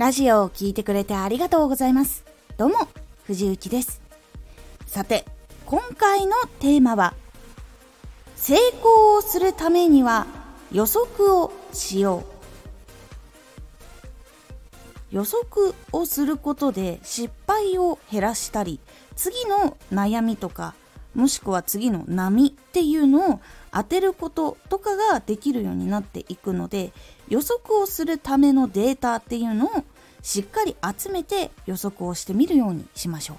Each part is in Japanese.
ラジオを聴いてくれてありがとうございます。どうも、藤幸です。さて、今回のテーマは、成功をするためには予測をしよう。予測をすることで失敗を減らしたり、次の悩みとか、もしくは次の波っていうのを当てることとかができるようになっていくので予測をするためのデータっていうのをしっかり集めて予測をしてみるようにしましょう。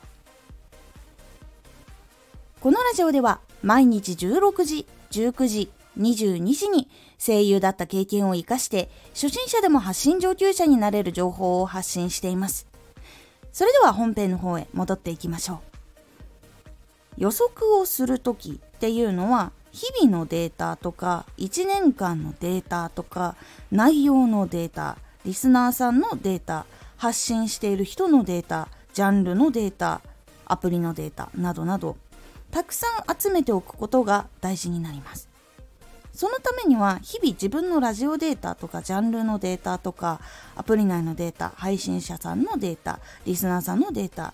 このラジオでは毎日16時19時22時に声優だった経験を生かして初心者でも発信上級者になれる情報を発信しています。それでは本編の方へ戻っていきましょう。予測をする時っていうのは日々のデータとか1年間のデータとか内容のデータリスナーさんのデータ発信している人のデータジャンルのデータアプリのデータなどなどたくさん集めておくことが大事になります。そのためには日々自分のラジオデータとかジャンルのデータとかアプリ内のデータ配信者さんのデータリスナーさんのデータ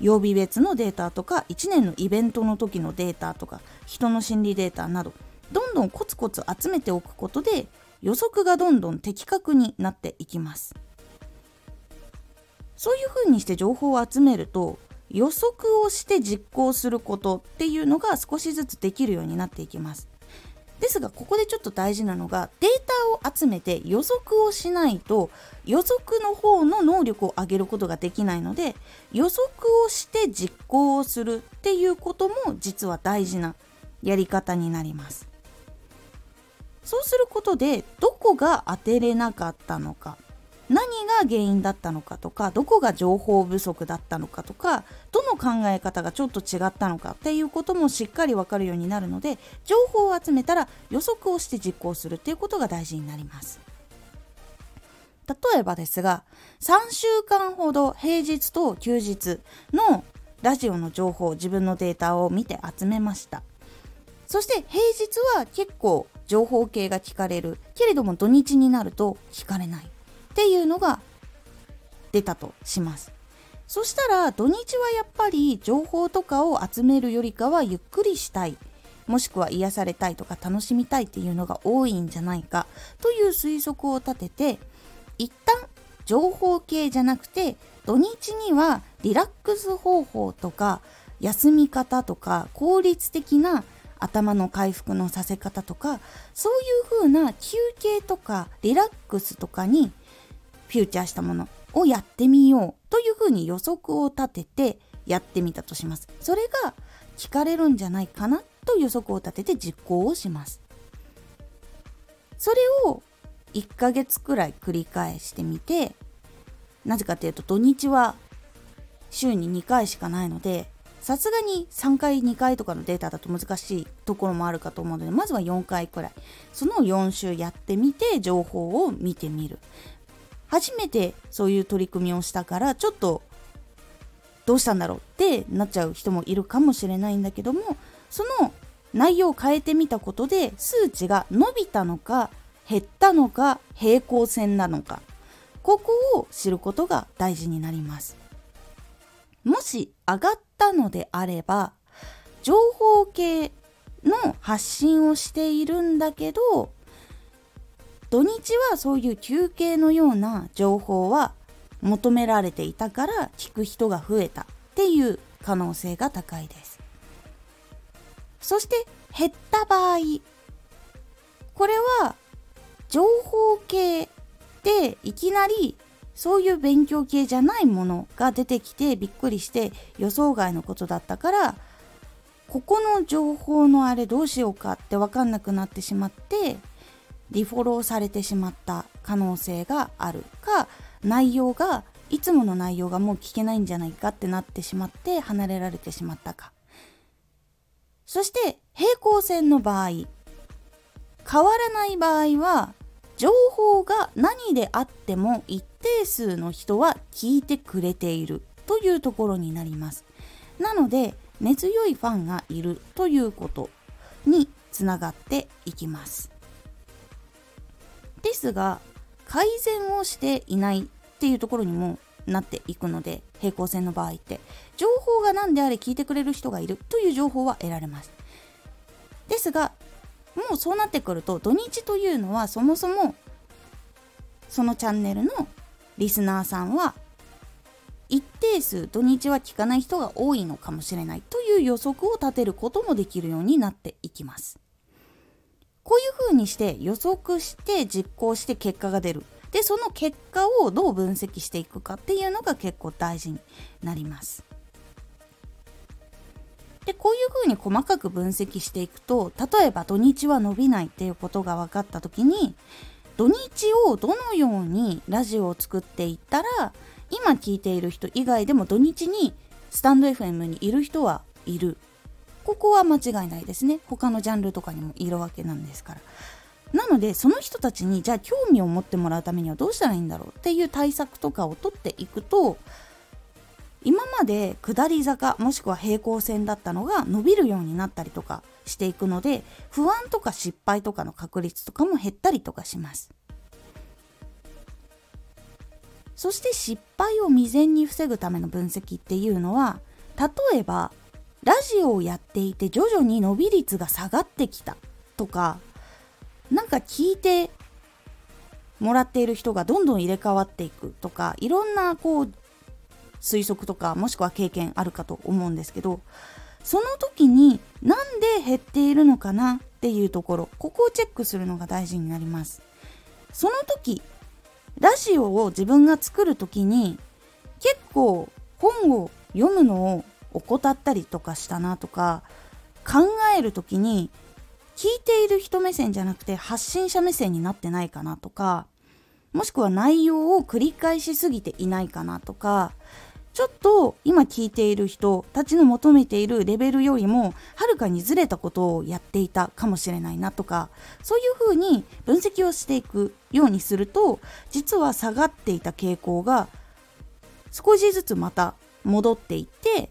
曜日別のデータとか1年のイベントの時のデータとか人の心理データなどどんどんコツコツ集めておくことで予測がどんどん的確になっていきます。そういうふうにして情報を集めると予測をして実行することっていうのが少しずつできるようになっていきます。ですがここでちょっと大事なのがデータを集めて予測をしないと予測の方の能力を上げることができないので予測をして実行をするっていうことも実は大事なやり方になります。そうすることでどこが当てれなかったのか何が原因だったのかとかどこが情報不足だったのかとかどの考え方がちょっと違ったのかっていうこともしっかり分かるようになるので情報を集めたら予測をして実行するっていうことが大事になります。例えばですが3週間ほど平日と休日のラジオの情報自分のデータを見て集めました。そして平日は結構情報系が聞かれる。けれども土日になると聞かれない。っていうのが出たとします。そしたら土日はやっぱり情報とかを集めるよりかはゆっくりしたい。もしくは癒されたいとか楽しみたいっていうのが多いんじゃないか。という推測を立てて一旦情報系じゃなくて土日にはリラックス方法とか休み方とか効率的な頭の回復のさせ方とかそういう風な休憩とかリラックスとかにフューチャーしたものをやってみようというふうに予測を立ててやってみたとします。それが聞かれるんじゃないかなと予測を立てて実行をします。それを1ヶ月くらい繰り返してみてなぜかというと土日は週に2回しかないのでさすがに3回2回とかのデータだと難しいところもあるかと思うのでまずは4回くらい。その4週やってみて情報を見てみる。初めてそういう取り組みをしたからちょっとどうしたんだろうってなっちゃう人もいるかもしれないんだけどもその内容を変えてみたことで数値が伸びたのか減ったのか平行線なのかここを知ることが大事になります。もし上がったのであれば情報系の発信をしているんだけど土日はそういう休憩のような情報は求められていたから聞く人が増えたっていう可能性が高いです。そして減った場合。これは情報系でいきなりそういう勉強系じゃないものが出てきてびっくりして予想外のことだったからここの情報のあれどうしようかって分かんなくなってしまってリフォローされてしまった可能性があるか内容がいつもの内容がもう聞けないんじゃないかってなってしまって離れられてしまったか。そして平行線の場合変わらない場合は情報が何であっても一定数の人は聞いてくれているというところになります。なので根強いファンがいるということにつながっていきます。ですが改善をしていないっていうところにもなっていくので平行線の場合って情報が何であれ聞いてくれる人がいるという情報は得られます。ですがもうそうなってくると土日というのはそもそもそのチャンネルのリスナーさんは一定数土日は聞かない人が多いのかもしれないという予測を立てることもできるようになっていきます。こういうふうにして予測して実行して結果が出る。で、その結果をどう分析していくかっていうのが結構大事になります。で、こういうふうに細かく分析していくと、例えば土日は伸びないっていうことが分かった時に、土日をどのようにラジオを作っていったら今聞いている人以外でも土日にスタンド FM にいる人はいる。ここは間違いないですね。他のジャンルとかにもいるわけなんですから。なのでその人たちにじゃあ興味を持ってもらうためにはどうしたらいいんだろうっていう対策とかを取っていくと今まで下り坂もしくは平行線だったのが伸びるようになったりとかしていくので不安とか失敗とかの確率とかも減ったりとかします。そして失敗を未然に防ぐための分析っていうのは例えばラジオをやっていて徐々に伸び率が下がってきたとかなんか聞いてもらっている人がどんどん入れ替わっていくとかいろんなこう推測とかもしくは経験あるかと思うんですけどその時になんで減っているのかなっていうところここをチェックするのが大事になります。その時ラジオを自分が作る時に結構本を読むのを怠ったりとかしたなとか考える時に聞いている人目線じゃなくて発信者目線になってないかなとかもしくは内容を繰り返しすぎていないかなとかちょっと今聞いている人たちの求めているレベルよりもはるかにずれたことをやっていたかもしれないなとかそういうふうに分析をしていくようにすると実は下がっていた傾向が少しずつまた戻っていって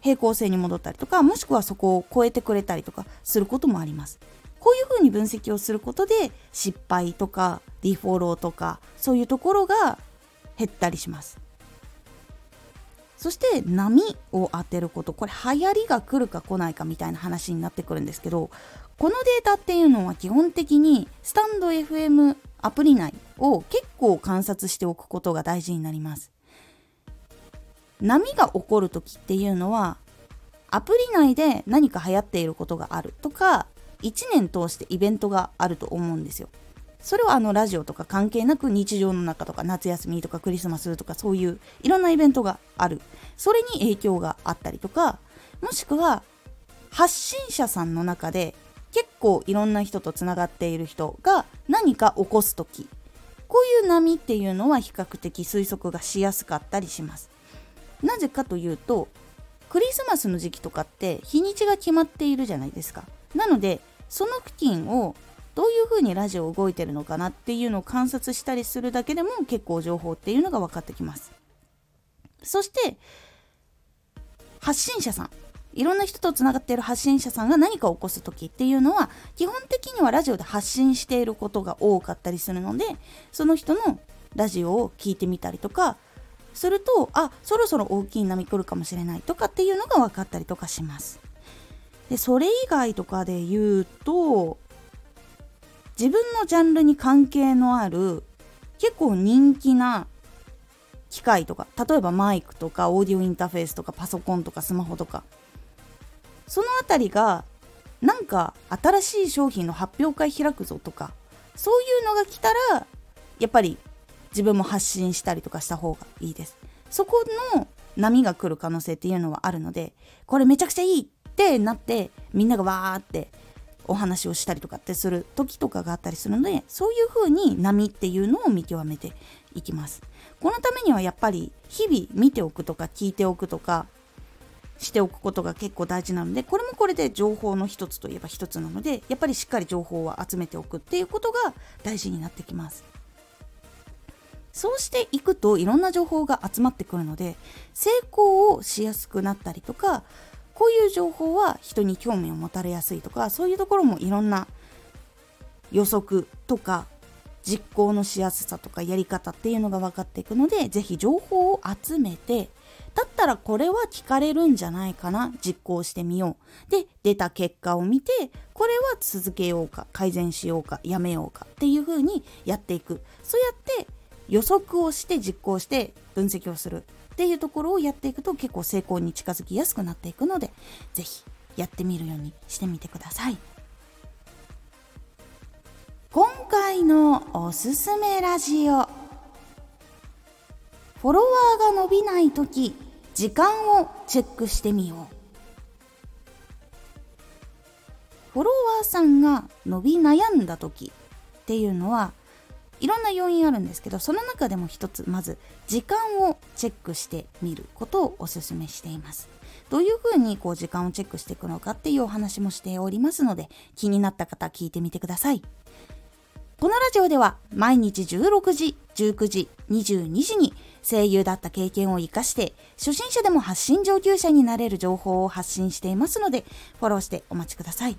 平行線に戻ったりとかもしくはそこを超えてくれたりとかすることもあります。こういうふうに分析をすることで失敗とかリフォローとかそういうところが減ったりします。そして波を当てること。これ流行りが来るか来ないかみたいな話になってくるんですけどこのデータっていうのは基本的にスタンド FM アプリ内を結構観察しておくことが大事になります。波が起こる時っていうのはアプリ内で何か流行っていることがあるとか1年通してイベントがあると思うんですよ。それはあのラジオとか関係なく日常の中とか夏休みとかクリスマスとかそういういろんなイベントがある。それに影響があったりとかもしくは発信者さんの中で結構いろんな人とつながっている人が何か起こす時こういう波っていうのは比較的推測がしやすかったりします。なぜかというとクリスマスの時期とかって日にちが決まっているじゃないですか。なのでその付近をどういうふうにラジオ動いてるのかなっていうのを観察したりするだけでも結構情報っていうのが分かってきます。そして発信者さん。いろんな人とつながっている発信者さんが何かを起こす時っていうのは基本的にはラジオで発信していることが多かったりするのでその人のラジオを聞いてみたりとかするとあそろそろ大きい波来るかもしれないとかっていうのが分かったりとかします。でそれ以外とかで言うと自分のジャンルに関係のある結構人気な機械とか例えばマイクとかオーディオインターフェースとかパソコンとかスマホとかその辺りがなんか新しい商品の発表会開くぞとかそういうのが来たらやっぱり自分も発信したりとかした方がいいです。そこの波が来る可能性っていうのはあるのでこれめちゃくちゃいいってなってみんながわーってお話をしたりとかってする時とかがあったりするのでそういう風に波っていうのを見極めていきます。このためにはやっぱり日々見ておくとか聞いておくとかしておくことが結構大事なのでこれもこれで情報の一つといえば一つなのでやっぱりしっかり情報を集めておくっていうことが大事になってきます。そうしていくといろんな情報が集まってくるので成功をしやすくなったりとかこういう情報は人に興味を持たれやすいとかそういうところもいろんな予測とか実行のしやすさとかやり方っていうのが分かっていくので是非情報を集めてだったらこれは聞かれるんじゃないかな実行してみよう。で出た結果を見てこれは続けようか改善しようかやめようかっていう風にやっていく。そうやって予測をして実行して分析をする。っていうところをやっていくと結構成功に近づきやすくなっていくので是非やってみるようにしてみてください。今回のおすすめラジオフォロワーが伸びない時時間をチェックしてみようフォロワーさんが伸び悩んだ時っていうのはいろんな要因あるんですけどその中でも一つまず時間をチェックしてみることをおすすめしていますどういうふうにこう時間をチェックしていくのかっていうお話もしておりますので気になった方聞いてみてくださいこのラジオでは毎日16時、19時、22時に声優だった経験を活かして初心者でも発信上級者になれる情報を発信していますのでフォローしてお待ちください。